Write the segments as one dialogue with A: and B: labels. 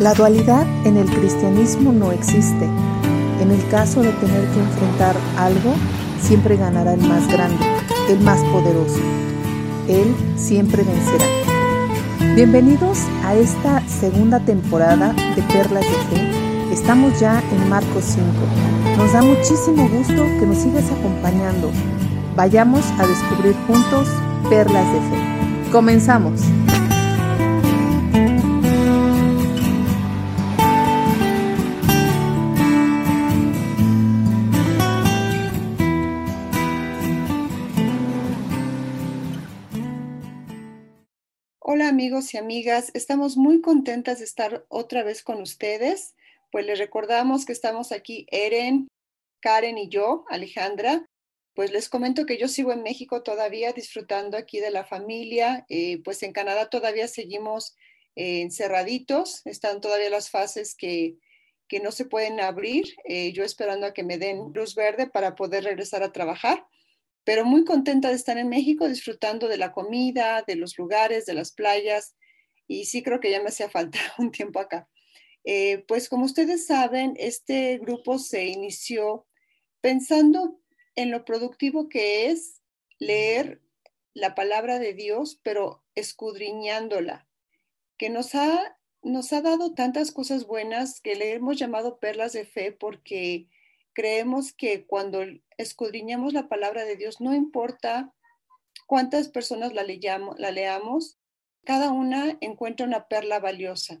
A: La dualidad en el cristianismo no existe. En el caso de tener que enfrentar algo, siempre ganará el más grande, el más poderoso. Él siempre vencerá. Bienvenidos a esta segunda temporada de Perlas de Fe. Estamos ya en Marcos 5. Nos da muchísimo gusto que nos sigas acompañando. Vayamos a descubrir juntos Perlas de Fe. Comenzamos.
B: Y amigas, estamos muy contentas de estar otra vez con ustedes. Pues les recordamos que estamos aquí Eren, Karen y yo, Alejandra. Pues les comento que yo sigo en México todavía disfrutando aquí de la familia. Eh, pues en Canadá todavía seguimos eh, encerraditos. Están todavía las fases que, que no se pueden abrir. Eh, yo esperando a que me den luz verde para poder regresar a trabajar pero muy contenta de estar en México disfrutando de la comida, de los lugares, de las playas y sí creo que ya me hacía falta un tiempo acá. Eh, pues como ustedes saben, este grupo se inició pensando en lo productivo que es leer la palabra de Dios, pero escudriñándola, que nos ha, nos ha dado tantas cosas buenas que le hemos llamado perlas de fe porque creemos que cuando escudriñamos la palabra de Dios, no importa cuántas personas la, leamos, cada una encuentra una perla valiosa.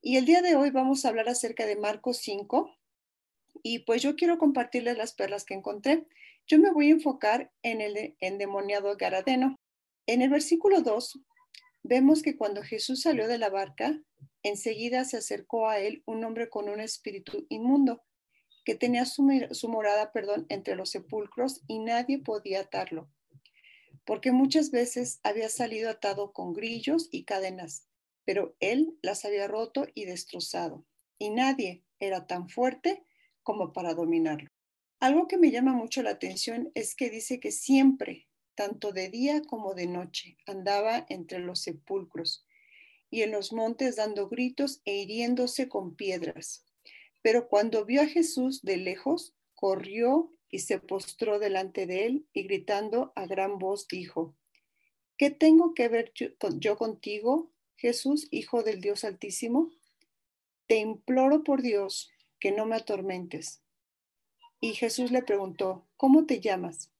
B: Y el día de hoy vamos a hablar acerca de Marcos 5 y pues yo quiero compartirles las perlas que encontré. Yo me voy a enfocar en el endemoniado Garadeno. En el versículo 2 vemos que cuando Jesús salió de la barca, enseguida se acercó a él un hombre con un espíritu inmundo que tenía su, morada, perdón, entre los sepulcros y nadie podía atarlo, porque muchas veces había salido atado con grillos y cadenas, pero él las había roto y destrozado, y nadie era tan fuerte como para dominarlo. Algo que me llama mucho la atención es que dice que siempre, tanto de día como de noche, andaba entre los sepulcros y en los montes dando gritos e hiriéndose con piedras. Pero cuando vio a Jesús de lejos, corrió y se postró delante de él y gritando a gran voz dijo, ¿qué tengo que ver yo, contigo, Jesús, Hijo del Dios Altísimo? Te imploro por Dios que no me atormentes. Y Jesús le preguntó, ¿cómo te llamas?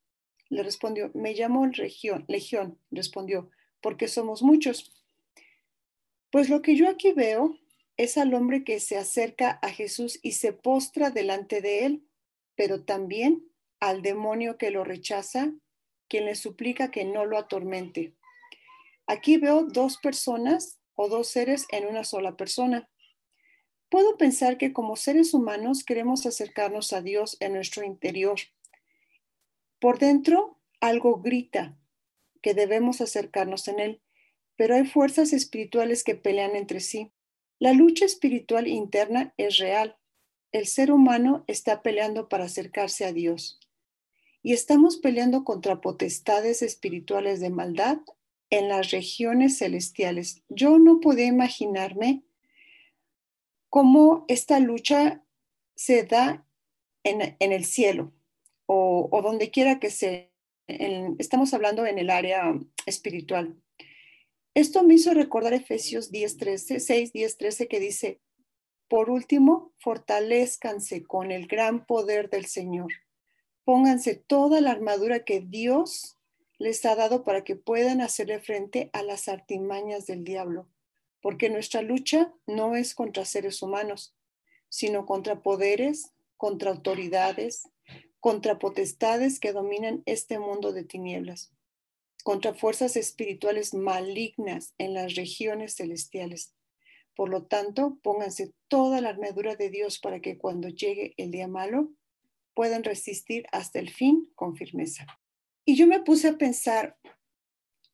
B: Le respondió, me llamo Legión, Legión, respondió, porque somos muchos. Pues lo que yo aquí veo es al hombre que se acerca a Jesús y se postra delante de él, pero también al demonio que lo rechaza, quien le suplica que no lo atormente. Aquí veo dos personas o dos seres en una sola persona. Puedo pensar que como seres humanos queremos acercarnos a Dios en nuestro interior. Por dentro algo grita que debemos acercarnos en Él, pero hay fuerzas espirituales que pelean entre sí. La lucha espiritual interna es real. El ser humano está peleando para acercarse a Dios. Y estamos peleando contra potestades espirituales de maldad en las regiones celestiales. Yo no podía imaginarme cómo esta lucha se da en, el cielo o, donde quiera que sea. estamos hablando en el área espiritual. Esto me hizo recordar Efesios 10, 13, 6, 10, 13 que dice, por último, fortalezcanse con el gran poder del Señor. Pónganse toda la armadura que Dios les ha dado para que puedan hacerle frente a las artimañas del diablo, porque nuestra lucha no es contra seres humanos, sino contra poderes, contra autoridades, contra potestades que dominan este mundo de tinieblas contra fuerzas espirituales malignas en las regiones celestiales. Por lo tanto, pónganse toda la armadura de Dios para que cuando llegue el día malo puedan resistir hasta el fin con firmeza. Y yo me puse a pensar,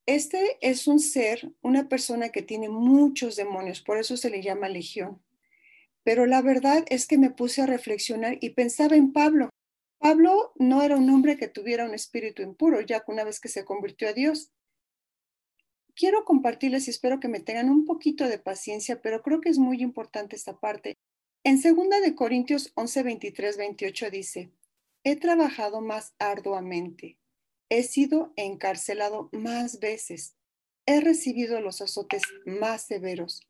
B: este es un ser, una persona que tiene muchos demonios, por eso se le llama legión. Pero la verdad es que me puse a reflexionar y pensaba en Pablo. Pablo no era un hombre que tuviera un espíritu impuro, ya que una vez que se convirtió a Dios. quiero compartirles y espero que me tengan un poquito de paciencia, pero creo que es muy importante esta parte. En 2 de Corintios 11, 23, 28 dice, he trabajado más arduamente, he sido encarcelado más veces, he recibido los azotes más severos,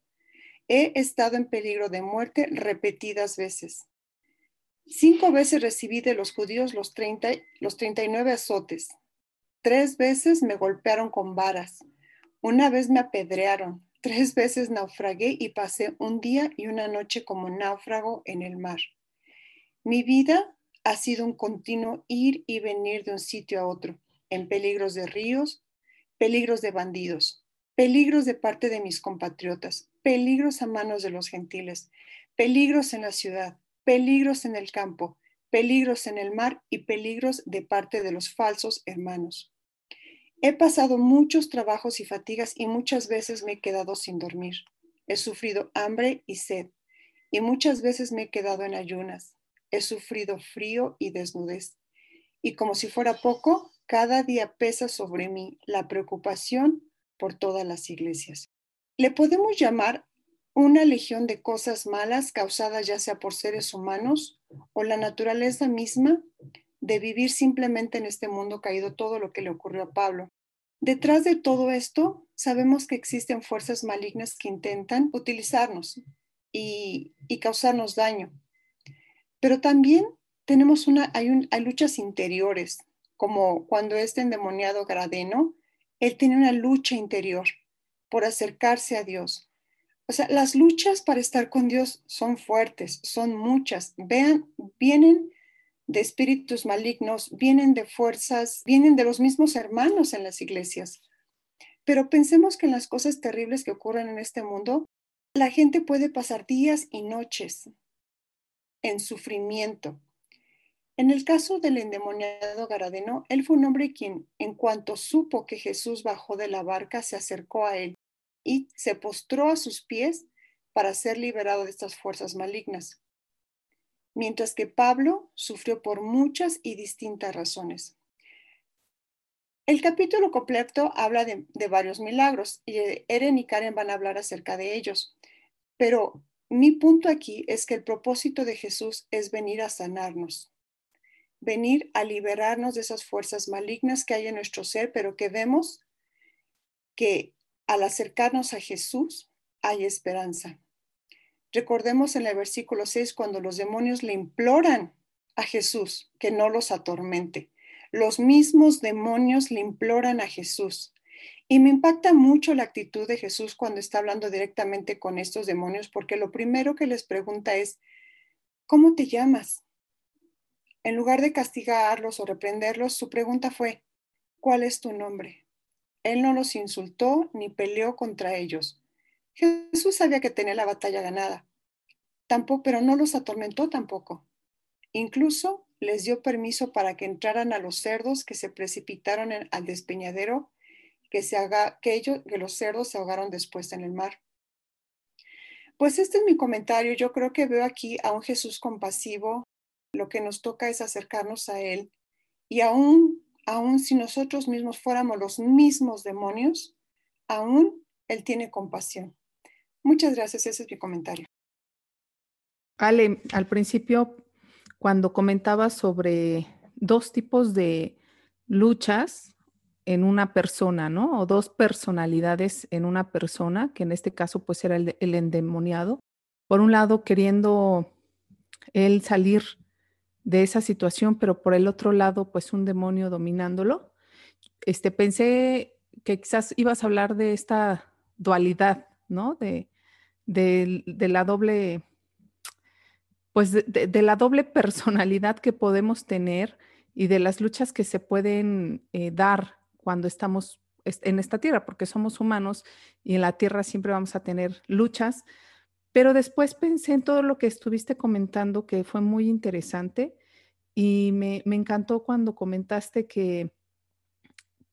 B: he estado en peligro de muerte repetidas veces. Cinco veces recibí de los judíos los, 30, los 39 azotes. Tres veces me golpearon con varas. Una vez me apedrearon, tres veces naufragué y pasé un día y una noche como náufrago en el mar. Mi vida ha sido un continuo ir y venir de un sitio a otro, en peligros de ríos, peligros de bandidos, peligros de parte de mis compatriotas, peligros a manos de los gentiles, peligros en la ciudad, peligros en el campo, peligros en el mar y peligros de parte de los falsos hermanos. He pasado muchos trabajos y fatigas y muchas veces me he quedado sin dormir. He sufrido hambre y sed y muchas veces me he quedado en ayunas. He sufrido frío y desnudez. Y como si fuera poco, cada día pesa sobre mí la preocupación por todas las iglesias. Le podemos llamar una legión de cosas malas causadas ya sea por seres humanos o la naturaleza misma de vivir simplemente en este mundo caído todo lo que le ocurrió a Pablo. Detrás de todo esto, sabemos que existen fuerzas malignas que intentan utilizarnos y, causarnos daño. Pero también tenemos una, hay, hay luchas interiores, como cuando este endemoniado Gradeno, él tiene una lucha interior por acercarse a Dios. O sea, las luchas para estar con Dios son fuertes, son muchas. Vean, vienen de espíritus malignos, vienen de fuerzas, vienen de los mismos hermanos en las iglesias. Pero pensemos que en las cosas terribles que ocurren en este mundo, la gente puede pasar días y noches en sufrimiento. En el caso del endemoniado Garadeno, él fue un hombre quien, en cuanto supo que Jesús bajó de la barca, se acercó a él y se postró a sus pies para ser liberado de estas fuerzas malignas mientras que Pablo sufrió por muchas y distintas razones. El capítulo completo habla de, varios milagros y Eren y Karen van a hablar acerca de ellos, pero mi punto aquí es que el propósito de Jesús es venir a sanarnos, venir a liberarnos de esas fuerzas malignas que hay en nuestro ser, pero que vemos que al acercarnos a Jesús hay esperanza. Recordemos en el versículo 6 cuando los demonios le imploran a Jesús que no los atormente. Los mismos demonios le imploran a Jesús. Y me impacta mucho la actitud de Jesús cuando está hablando directamente con estos demonios, porque lo primero que les pregunta es, ¿cómo te llamas? En lugar de castigarlos o reprenderlos, su pregunta fue, ¿cuál es tu nombre? Él no los insultó ni peleó contra ellos. Jesús sabía que tenía la batalla ganada, tampoco, pero no los atormentó tampoco. Incluso les dio permiso para que entraran a los cerdos que se precipitaron al despeñadero, que, se haga, que, ellos, que los cerdos se ahogaron después en el mar. Pues este es mi comentario. Yo creo que veo aquí a un Jesús compasivo. Lo que nos toca es acercarnos a Él. Y aún, aún si nosotros mismos fuéramos los mismos demonios, aún Él tiene compasión. Muchas gracias, ese es mi comentario.
A: Ale, al principio, cuando comentaba sobre dos tipos de luchas en una persona, ¿no? O dos personalidades en una persona, que en este caso pues era el endemoniado. Por un lado, queriendo él salir de esa situación, pero por el otro lado, pues un demonio dominándolo. Este, pensé que quizás ibas a hablar de esta dualidad, ¿no? De, de, la doble, pues de, la doble personalidad que podemos tener y de las luchas que se pueden eh, dar cuando estamos en esta tierra, porque somos humanos y en la tierra siempre vamos a tener luchas. Pero después pensé en todo lo que estuviste comentando, que fue muy interesante y me, me encantó cuando comentaste que,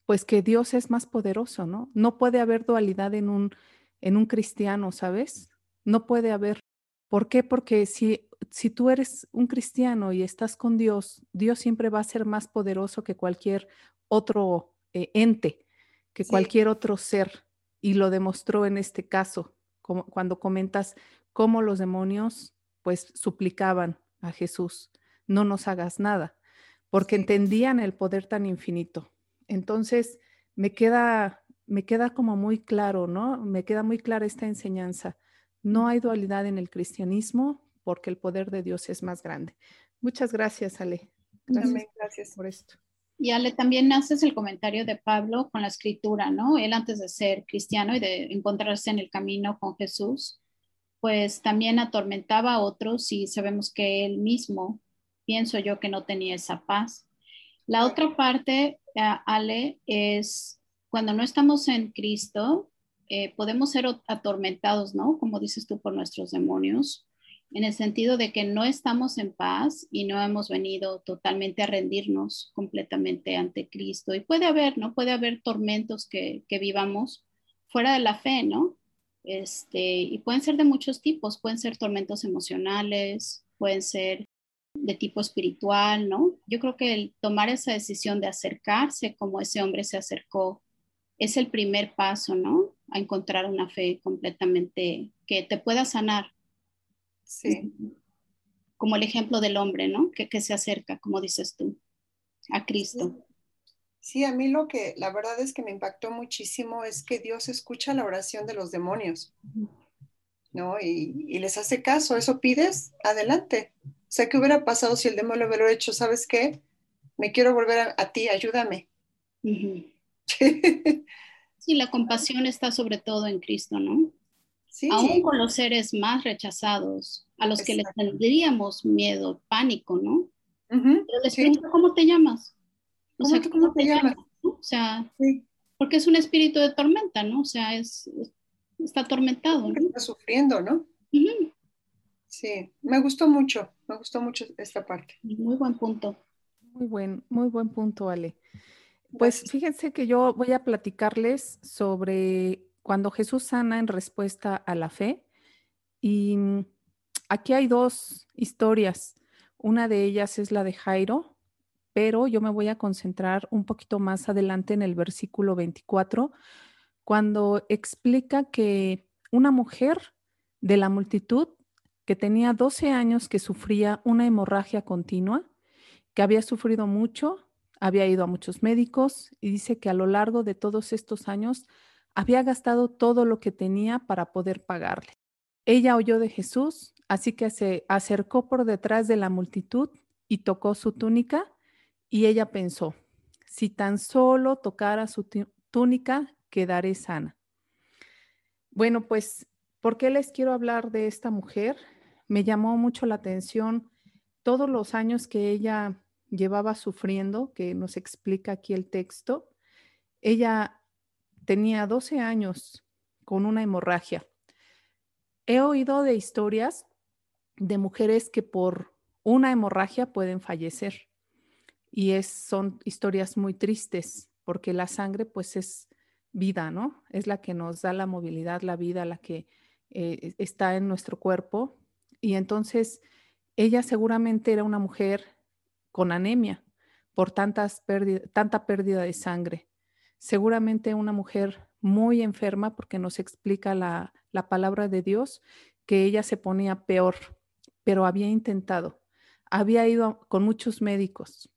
A: pues que Dios es más poderoso, ¿no? No puede haber dualidad en un, en un cristiano, ¿sabes? No puede haber. ¿Por qué? Porque si, si tú eres un cristiano y estás con Dios, Dios siempre va a ser más poderoso que cualquier otro eh, ente, que cualquier otro ser. y lo demostró en este caso, como cuando comentas cómo los demonios pues suplicaban a Jesús, no nos hagas nada, porque entendían el poder tan infinito. Entonces, me queda me queda como muy claro, ¿no? Me queda muy clara esta enseñanza. No hay dualidad en el cristianismo porque el poder de Dios es más grande. Muchas gracias, Ale.
B: Gracias,
A: por esto.
C: Y Ale, también haces el comentario de Pablo con la escritura, ¿no? Él antes de ser cristiano y de encontrarse en el camino con Jesús, pues también atormentaba a otros y sabemos que él mismo, pienso yo, que no tenía esa paz. La otra parte, eh, Ale, es cuando no estamos en Cristo, eh, podemos ser atormentados, ¿no? Como dices tú, por nuestros demonios, en el sentido de que no estamos en paz y no hemos venido totalmente a rendirnos completamente ante Cristo. Y puede haber, ¿no? Puede haber tormentos que, que vivamos fuera de la fe, ¿no? Este, y pueden ser de muchos tipos, pueden ser tormentos emocionales, pueden ser de tipo espiritual, ¿no? Yo creo que el tomar esa decisión de acercarse como ese hombre se acercó es el primer paso, ¿no? A encontrar una fe completamente que te pueda sanar.
B: Sí.
C: Como el ejemplo del hombre, ¿no? Que, se acerca, como dices tú, a Cristo.
B: Sí. a mí lo que la verdad es que me impactó muchísimo es que Dios escucha la oración de los demonios, ¿no? Y, les hace caso, eso pides, adelante. O sea, ¿qué hubiera pasado si el demonio hubiera hecho, sabes qué? Me quiero volver a, ti, ayúdame.
C: Sí, la compasión está sobre todo en Cristo, ¿no?
B: Sí.
C: Aún con los seres más rechazados, a los que les tendríamos miedo, pánico, ¿no? Pero les pregunto, ¿cómo te llamas?
B: O sea, ¿cómo, te, llamas?
C: O sea, porque es un espíritu de tormenta, ¿no? O sea, es, está atormentado.
B: ¿no? Está sufriendo, ¿no? Sí, me gustó mucho, me gustó mucho esta parte.
C: Muy buen punto.
A: Muy buen, muy buen punto, Ale. Pues fíjense que yo voy a platicarles sobre cuando Jesús sana en respuesta a la fe. Y mm, aquí hay dos historias. Una de ellas es la de Jairo, pero yo me voy a concentrar un poquito más adelante en el versículo 24, cuando explica que una mujer de la multitud que tenía 12 años que sufría una hemorragia continua, que había sufrido mucho, había ido a muchos médicos y dice que a lo largo de todos estos años había gastado todo lo que tenía para poder pagarle. Ella oyó de Jesús, así que se acercó por detrás de la multitud y tocó su túnica y ella pensó, si tan solo tocara su túnica, quedaré sana. Bueno, pues, ¿por qué les quiero hablar de esta mujer? Me llamó mucho la atención todos los años que ella llevaba sufriendo, que nos explica aquí el texto. Ella tenía 12 años con una hemorragia. He oído de historias de mujeres que por una hemorragia pueden fallecer y es, son historias muy tristes porque la sangre pues es vida, ¿no? Es la que nos da la movilidad, la vida, la que eh, está en nuestro cuerpo. Y entonces ella seguramente era una mujer con anemia por tantas tanta pérdida de sangre. Seguramente una mujer muy enferma porque nos explica la, la palabra de Dios que ella se ponía peor, pero había intentado. Había ido con muchos médicos,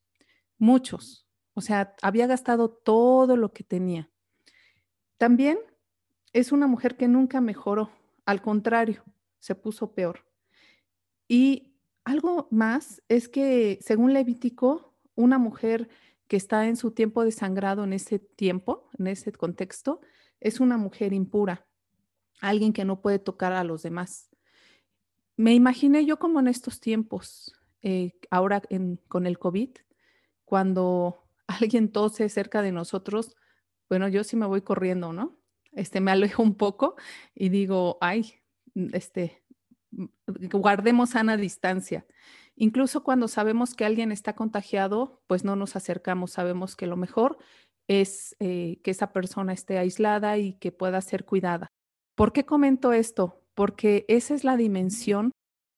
A: muchos. O sea, había gastado todo lo que tenía. También es una mujer que nunca mejoró, al contrario, se puso peor. Y algo más es que, según Levítico, una mujer que está en su tiempo de sangrado en ese tiempo, en ese contexto, es una mujer impura, alguien que no puede tocar a los demás. Me imaginé yo como en estos tiempos, eh, ahora con el COVID, cuando alguien tose cerca de nosotros, bueno, yo sí me voy corriendo, ¿no? Este, me alejo un poco y digo, ay, este, guardemos sana distancia. Incluso cuando sabemos que alguien está contagiado, pues no nos acercamos, sabemos que lo mejor es eh, que esa persona esté aislada y que pueda ser cuidada. ¿Por qué comento esto? Porque esa es la dimensión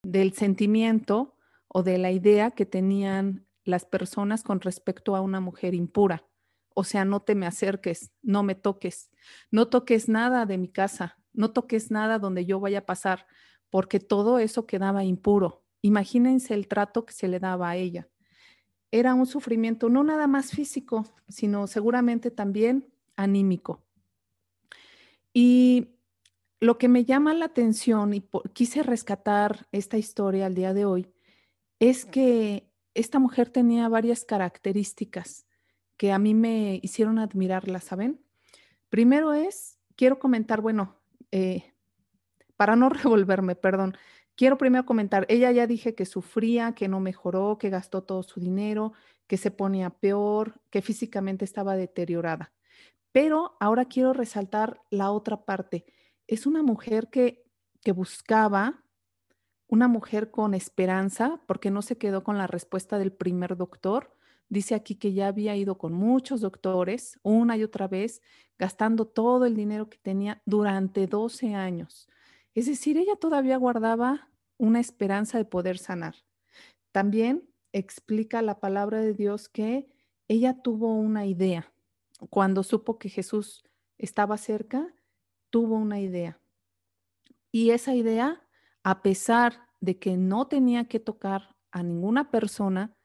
A: del sentimiento o de la idea que tenían las personas con respecto a una mujer impura, o sea, no te me acerques, no me toques, no toques nada de mi casa, no toques nada donde yo vaya a pasar, porque todo eso quedaba impuro. Imagínense el trato que se le daba a ella. Era un sufrimiento no nada más físico, sino seguramente también anímico. Y lo que me llama la atención y quise rescatar esta historia al día de hoy es que esta mujer tenía varias características que a mí me hicieron admirarla, ¿saben? Primero es, quiero comentar, bueno, eh, para no revolverme, perdón, quiero primero comentar, ella ya dije que sufría, que no mejoró, que gastó todo su dinero, que se ponía peor, que físicamente estaba deteriorada. Pero ahora quiero resaltar la otra parte. Es una mujer que, que buscaba, una mujer con esperanza, porque no se quedó con la respuesta del primer doctor. Dice aquí que ya había ido con muchos doctores una y otra vez, gastando todo el dinero que tenía durante 12 años. Es decir, ella todavía guardaba una esperanza de poder sanar. También explica la palabra de Dios que ella tuvo una idea. Cuando supo que Jesús estaba cerca, tuvo una idea. Y esa idea, a pesar de que no tenía que tocar a ninguna persona,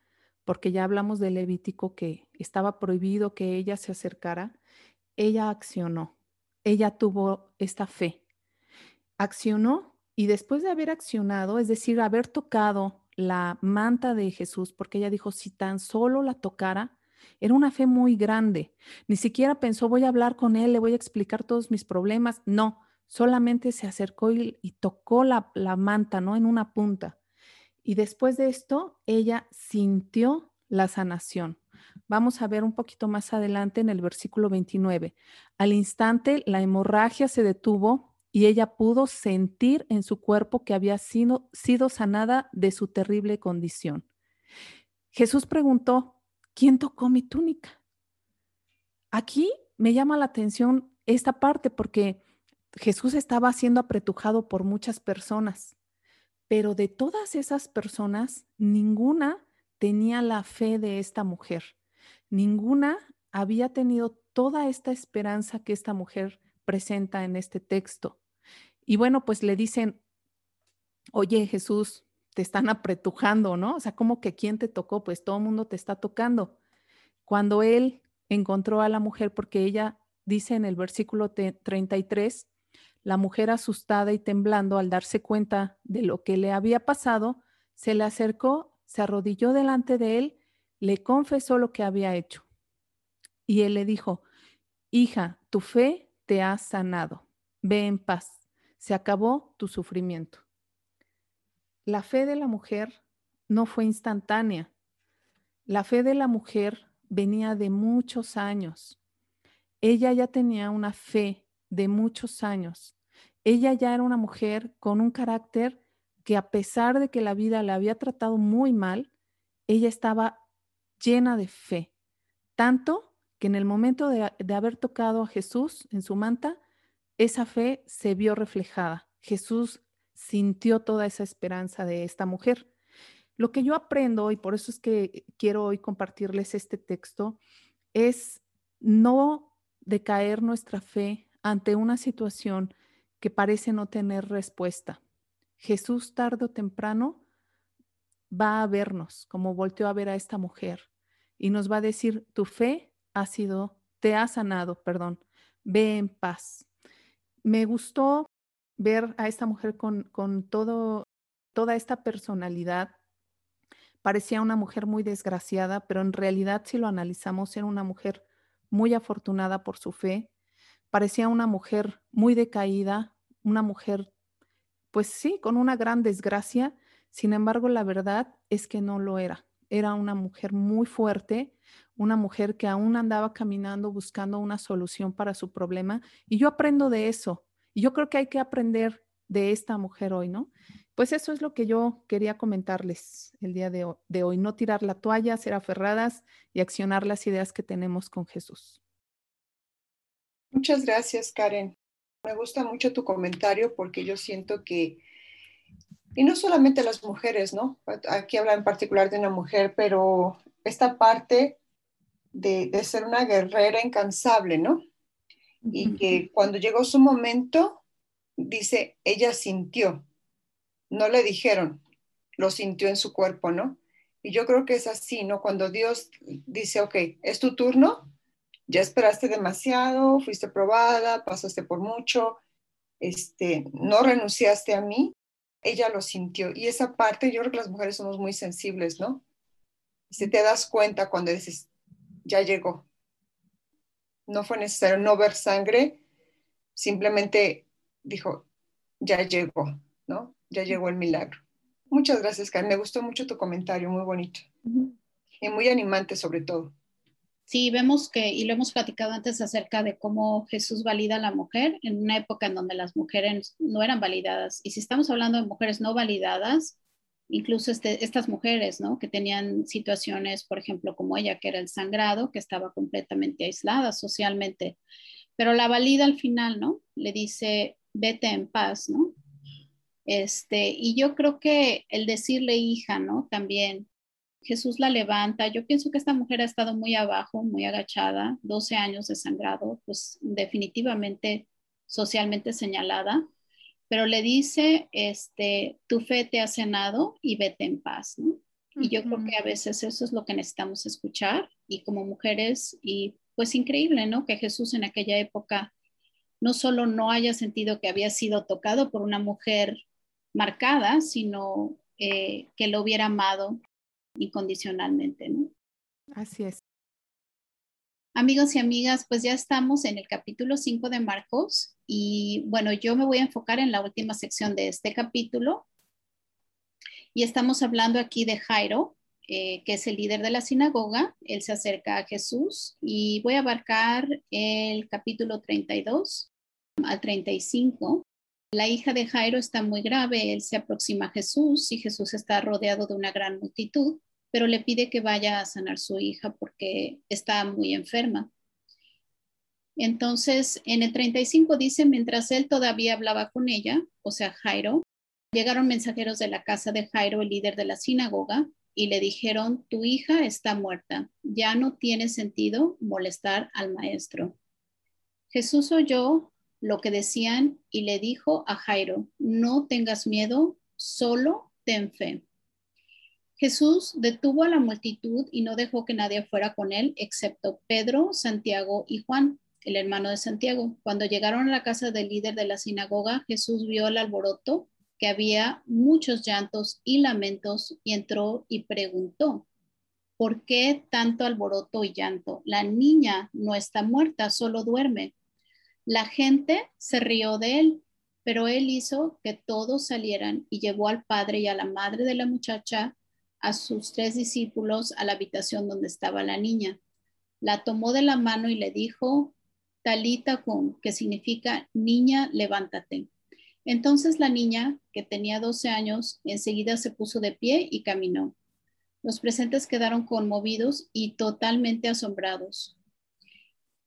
A: porque ya hablamos del Levítico que estaba prohibido que ella se acercara, ella accionó. Ella tuvo esta fe. Accionó y después de haber accionado, es decir, haber tocado la manta de Jesús, porque ella dijo, si tan solo la tocara, era una fe muy grande. Ni siquiera pensó, voy a hablar con él, le voy a explicar todos mis problemas. No, solamente se acercó y, tocó la, la manta, ¿no? En una punta. Y después de esto, ella sintió la sanación. Vamos a ver un poquito más adelante en el versículo 29. Al instante, la hemorragia se detuvo y ella pudo sentir en su cuerpo que había sido, sanada de su terrible condición. Jesús preguntó, ¿quién tocó mi túnica? Aquí me llama la atención esta parte porque Jesús estaba siendo apretujado por muchas personas, pero de todas esas personas, ninguna tenía la fe de esta mujer. Ninguna había tenido toda esta esperanza que esta mujer presenta en este texto. Y bueno, pues le dicen, oye Jesús, te están apretujando, ¿no? O sea, como que quién te tocó, pues todo el mundo te está tocando. Cuando él encontró a la mujer, porque ella dice en el versículo 33, la mujer asustada y temblando al darse cuenta de lo que le había pasado, se le acercó, se arrodilló delante de él, le confesó lo que había hecho. Y él le dijo, hija, tu fe te has sanado. Ve en paz. Se acabó tu sufrimiento. La fe de la mujer no fue instantánea. La fe de la mujer venía de muchos años. Ella ya tenía una fe de muchos años. Ella ya era una mujer con un carácter que a pesar de que la vida la había tratado muy mal, ella estaba llena de fe, tanto que en el momento de, haber tocado a Jesús en su manta, esa fe se vio reflejada. Jesús sintió toda esa esperanza de esta mujer. Lo que yo aprendo, y por eso es que quiero hoy compartirles este texto, es no decaer nuestra fe ante una situación que parece no tener respuesta. Jesús tarde o temprano va a vernos como volteó a ver a esta mujer y nos va a decir, tu fe ha sido, te ha sanado, perdón, ve en paz. Me gustó ver a esta mujer con, con todo, toda esta personalidad. Parecía una mujer muy desgraciada, pero en realidad si lo analizamos era una mujer muy afortunada por su fe. Parecía una mujer muy decaída, una mujer, pues sí, con una gran desgracia. Sin embargo, la verdad es que no lo era. Era una mujer muy fuerte, una mujer que aún andaba caminando buscando una solución para su problema. Y yo aprendo de eso. Y yo creo que hay que aprender de esta mujer hoy, ¿no? Pues eso es lo que yo quería comentarles el día de hoy, no tirar la toalla, ser aferradas y accionar las ideas que tenemos con Jesús.
B: Muchas gracias, Karen. Me gusta mucho tu comentario porque yo siento que, y no solamente las mujeres, ¿no? Aquí habla en particular de una mujer, pero esta parte de, de ser una guerrera incansable, ¿no? Y que cuando llegó su momento, dice, ella sintió, no le dijeron, lo sintió en su cuerpo, ¿no? Y yo creo que es así, ¿no? Cuando Dios dice, ok, es tu turno, ya esperaste demasiado, fuiste probada, pasaste por mucho, este, no renunciaste a mí, ella lo sintió. Y esa parte, yo creo que las mujeres somos muy sensibles, ¿no? Si te das cuenta cuando dices, ya llegó. No fue necesario no ver sangre, simplemente dijo, ya llegó, ¿no? Ya llegó el milagro. Muchas gracias, Karen. Me gustó mucho tu comentario, muy bonito. Y muy animante sobre todo.
C: Sí, vemos que, y lo hemos platicado antes acerca de cómo Jesús valida a la mujer en una época en donde las mujeres no eran validadas. Y si estamos hablando de mujeres no validadas, incluso este, estas mujeres, ¿no? Que tenían situaciones, por ejemplo, como ella, que era el sangrado, que estaba completamente aislada socialmente, pero la valida al final, ¿no? Le dice, vete en paz, ¿no? Este, y yo creo que el decirle hija, ¿no? También Jesús la levanta. Yo pienso que esta mujer ha estado muy abajo, muy agachada, 12 años de sangrado, pues definitivamente socialmente señalada, pero le dice, este, tu fe te ha cenado y vete en paz, ¿no? Y yo creo que a veces eso es lo que necesitamos escuchar y como mujeres, y pues increíble, ¿no? Que Jesús en aquella época no solo no haya sentido que había sido tocado por una mujer marcada, sino eh, que lo hubiera amado incondicionalmente, ¿no?
A: Así es.
C: Amigos y amigas, pues ya estamos en el capítulo 5 de Marcos y bueno, yo me voy a enfocar en la última sección de este capítulo y estamos hablando aquí de Jairo, eh, que es el líder de la sinagoga. Él se acerca a Jesús y voy a abarcar el capítulo 32 al 35. La hija de Jairo está muy grave, él se aproxima a Jesús y Jesús está rodeado de una gran multitud pero le pide que vaya a sanar su hija porque está muy enferma. Entonces, en el 35 dice, mientras él todavía hablaba con ella, o sea, Jairo, llegaron mensajeros de la casa de Jairo, el líder de la sinagoga, y le dijeron, tu hija está muerta, ya no tiene sentido molestar al maestro. Jesús oyó lo que decían y le dijo a Jairo, no tengas miedo, solo ten fe. Jesús detuvo a la multitud y no dejó que nadie fuera con él, excepto Pedro, Santiago y Juan, el hermano de Santiago. Cuando llegaron a la casa del líder de la sinagoga, Jesús vio el alboroto, que había muchos llantos y lamentos, y entró y preguntó, ¿por qué tanto alboroto y llanto? La niña no está muerta, solo duerme. La gente se rió de él, pero él hizo que todos salieran y llevó al padre y a la madre de la muchacha a sus tres discípulos a la habitación donde estaba la niña. La tomó de la mano y le dijo, Talita con, que significa niña, levántate. Entonces la niña, que tenía 12 años, enseguida se puso de pie y caminó. Los presentes quedaron conmovidos y totalmente asombrados.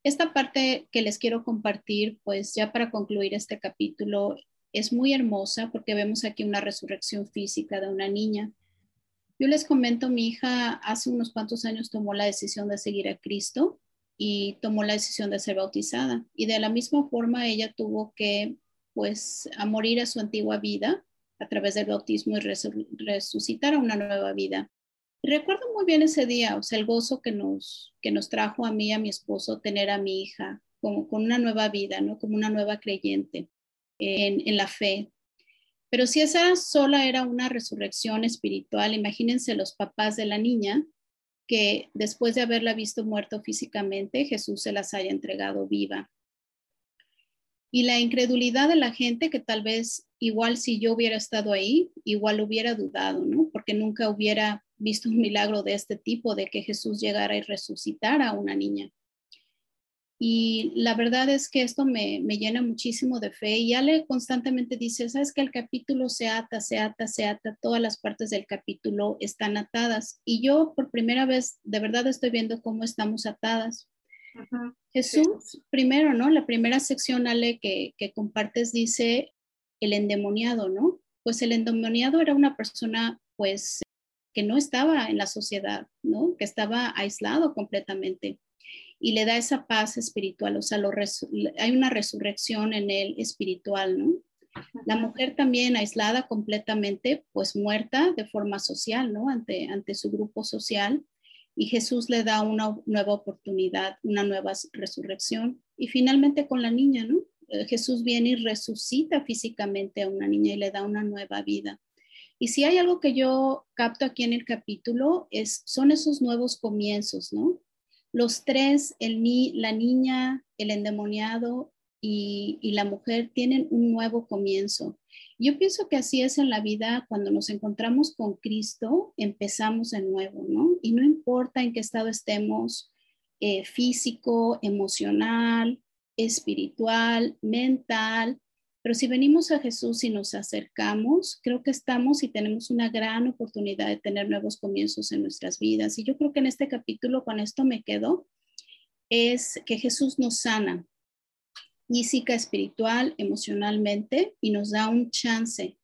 C: Esta parte que les quiero compartir, pues ya para concluir este capítulo, es muy hermosa porque vemos aquí una resurrección física de una niña. Yo les comento, mi hija hace unos cuantos años tomó la decisión de seguir a Cristo y tomó la decisión de ser bautizada. Y de la misma forma ella tuvo que, pues, a morir a su antigua vida a través del bautismo y resucitar a una nueva vida. recuerdo muy bien ese día, o sea, el gozo que nos, que nos trajo a mí y a mi esposo tener a mi hija como con una nueva vida, ¿no? Como una nueva creyente en, en la fe, pero si esa sola era una resurrección espiritual, imagínense los papás de la niña que después de haberla visto muerto físicamente, Jesús se las haya entregado viva. Y la incredulidad de la gente que tal vez igual si yo hubiera estado ahí, igual hubiera dudado, ¿no? Porque nunca hubiera visto un milagro de este tipo, de que Jesús llegara y resucitara a una niña. Y la verdad es que esto me, llena muchísimo de fe. Y Ale constantemente dice, sabes que el capítulo se ata, se ata, se ata, todas las partes del capítulo están atadas. Y yo por primera vez, de verdad estoy viendo cómo estamos atadas. Jesús, primero, ¿no? La primera sección, Ale, que, que compartes dice el endemoniado, ¿no? Pues el endemoniado era una persona, pues, que no estaba en la sociedad, ¿no? Que estaba aislado completamente. Y le da esa paz espiritual, o sea, hay una resurrección en él espiritual, ¿no? La mujer también aislada completamente, pues muerta de forma social, ¿no? Ante, ante su grupo social. Y Jesús le da una nueva oportunidad, una nueva resurrección. Y finalmente con la niña, ¿no? Eh, Jesús viene y resucita físicamente a una niña y le da una nueva vida. Y si hay algo que yo capto aquí en el capítulo, es, son esos nuevos comienzos, ¿no? Los tres, el ni, la niña, el endemoniado y, la mujer tienen un nuevo comienzo. Yo pienso que así es en la vida, cuando nos encontramos con Cristo, empezamos de nuevo, ¿no? Y no importa en qué estado estemos, eh, físico, emocional, espiritual, mental, pero si venimos a Jesús y nos acercamos, creo que estamos y tenemos una gran oportunidad de tener nuevos comienzos en nuestras vidas. Y yo creo que en este capítulo, con esto me quedo, es que Jesús nos sana física, espiritual, emocionalmente y nos da un chance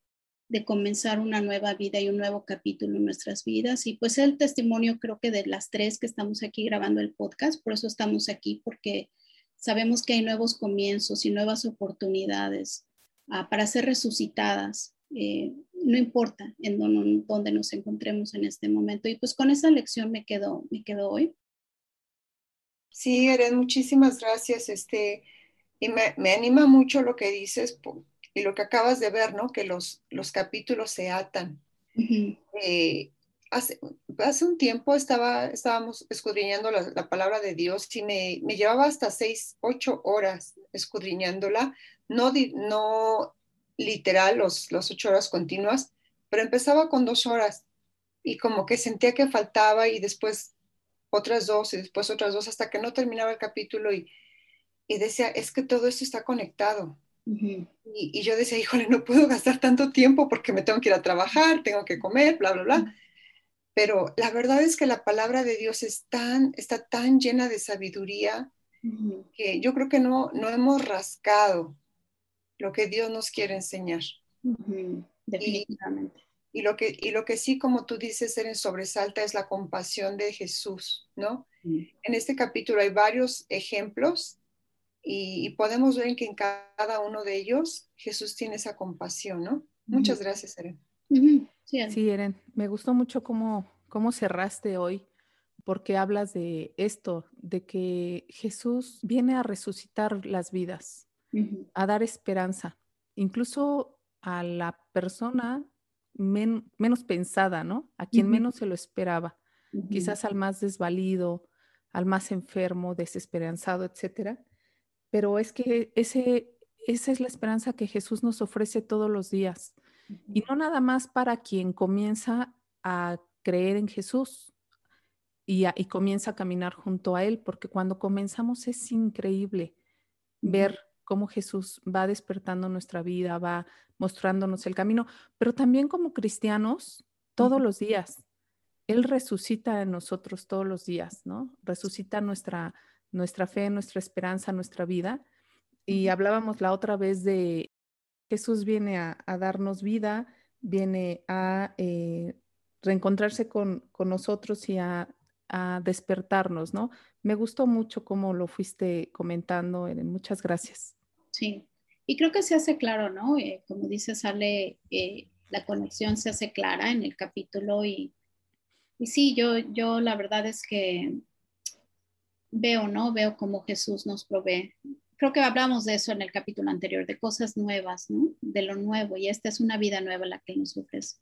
C: de comenzar una nueva vida y un nuevo capítulo en nuestras vidas. Y pues el testimonio creo que de las tres que estamos aquí grabando el podcast, por eso estamos aquí, porque sabemos que hay nuevos comienzos y nuevas oportunidades ah, para ser resucitadas. Eh, no importa en dónde nos encontremos en este momento. Y pues con esa lección me quedo, me quedo hoy.
B: Sí, Eren, muchísimas gracias. Este, y me, me, anima mucho lo que dices y lo que acabas de ver, ¿no? Que los, los capítulos se atan. eh, hace, hace, un tiempo estaba, estábamos escudriñando la, la palabra de Dios y me, me, llevaba hasta seis, ocho horas escudriñándola, no, no literal los, los ocho horas continuas, pero empezaba con dos horas y como que sentía que faltaba y después otras dos y después otras dos hasta que no terminaba el capítulo y, y decía, es que todo esto está conectado. Uh -huh. y, y, yo decía, híjole, no puedo gastar tanto tiempo porque me tengo que ir a trabajar, tengo que comer, bla, bla, bla. Uh -huh pero la verdad es que la palabra de Dios es tan, está tan llena de sabiduría uh -huh. que yo creo que no, no hemos rascado lo que Dios nos quiere enseñar.
C: Uh -huh. Definitivamente.
B: Y, y, lo que, y lo que sí, como tú dices, en sobresalta es la compasión de Jesús, ¿no? Uh -huh. En este capítulo hay varios ejemplos y, y, podemos ver que en cada uno de ellos Jesús tiene esa compasión, ¿no? Muchas gracias, Eren.
A: Sí, sí, Eren, me gustó mucho cómo, cómo cerraste hoy, porque hablas de esto, de que Jesús viene a resucitar las vidas, uh -huh. a dar esperanza, incluso a la persona men menos pensada, ¿no? A quien uh -huh. menos se lo esperaba, uh -huh. quizás al más desvalido, al más enfermo, desesperanzado, etcétera. Pero es que ese, esa es la esperanza que Jesús nos ofrece todos los días y no nada más para quien comienza a creer en Jesús y, a, y, comienza a caminar junto a Él, porque cuando comenzamos es increíble ver cómo Jesús va despertando nuestra vida, va mostrándonos el camino, pero también como cristianos, todos los días. Él resucita en nosotros todos los días, ¿no? Resucita nuestra, nuestra fe, nuestra esperanza, nuestra vida. Y hablábamos la otra vez de Jesús viene a, a darnos vida, viene a eh, reencontrarse con, con, nosotros y a, a, despertarnos, ¿no? Me gustó mucho cómo lo fuiste comentando, Eren. Muchas gracias.
C: Sí, y creo que se hace claro, ¿no? Eh, como dice, sale, eh, la conexión se hace clara en el capítulo y, y sí, yo, yo la verdad es que veo, ¿no? Veo cómo Jesús nos provee creo que hablamos de eso en el capítulo anterior, de cosas nuevas, ¿no? De lo nuevo, y esta es una vida nueva la que nos ofrece.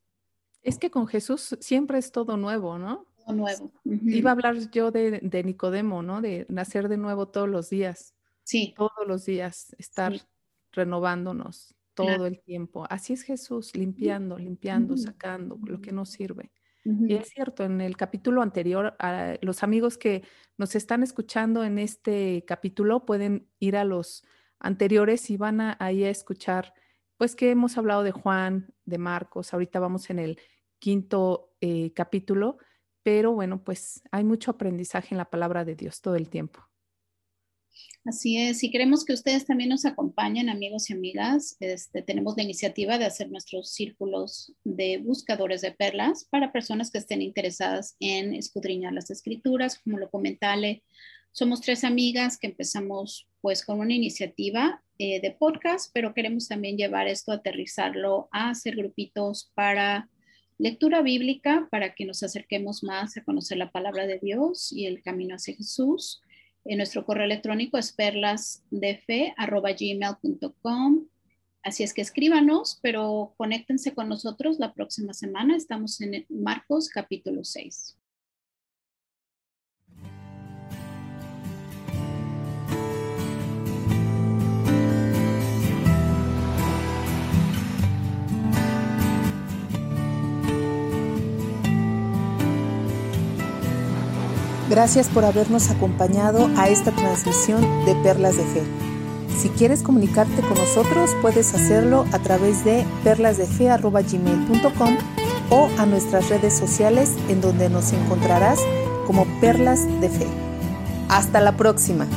A: Es que con Jesús siempre es todo nuevo, ¿no?
C: Todo nuevo.
A: Uh -huh. Iba a hablar yo de, de, Nicodemo, ¿no? De nacer de nuevo todos los días.
C: Sí.
A: Todos los días, estar sí. renovándonos todo claro. el tiempo. Así es Jesús, limpiando, limpiando, uh -huh. sacando lo que nos sirve. Uh -huh. Y es cierto, en el capítulo anterior, a los amigos que nos están escuchando en este capítulo pueden ir a los anteriores y van a, ahí a escuchar, pues que hemos hablado de Juan, de Marcos, ahorita vamos en el quinto eh, capítulo, pero bueno, pues hay mucho aprendizaje en la palabra de Dios todo el tiempo.
C: Así es, y queremos que ustedes también nos acompañen, amigos y amigas. Este, tenemos la iniciativa de hacer nuestros círculos de buscadores de perlas para personas que estén interesadas en escudriñar las escrituras, como lo comentale. Somos tres amigas que empezamos pues con una iniciativa eh, de podcast, pero queremos también llevar esto, aterrizarlo a hacer grupitos para lectura bíblica, para que nos acerquemos más a conocer la palabra de Dios y el camino hacia Jesús nuestro correo electrónico es perlasdefe.gmail.com. Así es que escríbanos, pero conéctense con nosotros la próxima semana. Estamos en Marcos capítulo 6.
A: Gracias por habernos acompañado a esta transmisión de Perlas de Fe. Si quieres comunicarte con nosotros, puedes hacerlo a través de perlasdefe.gmail.com o a nuestras redes sociales en donde nos encontrarás como Perlas de Fe. Hasta la próxima.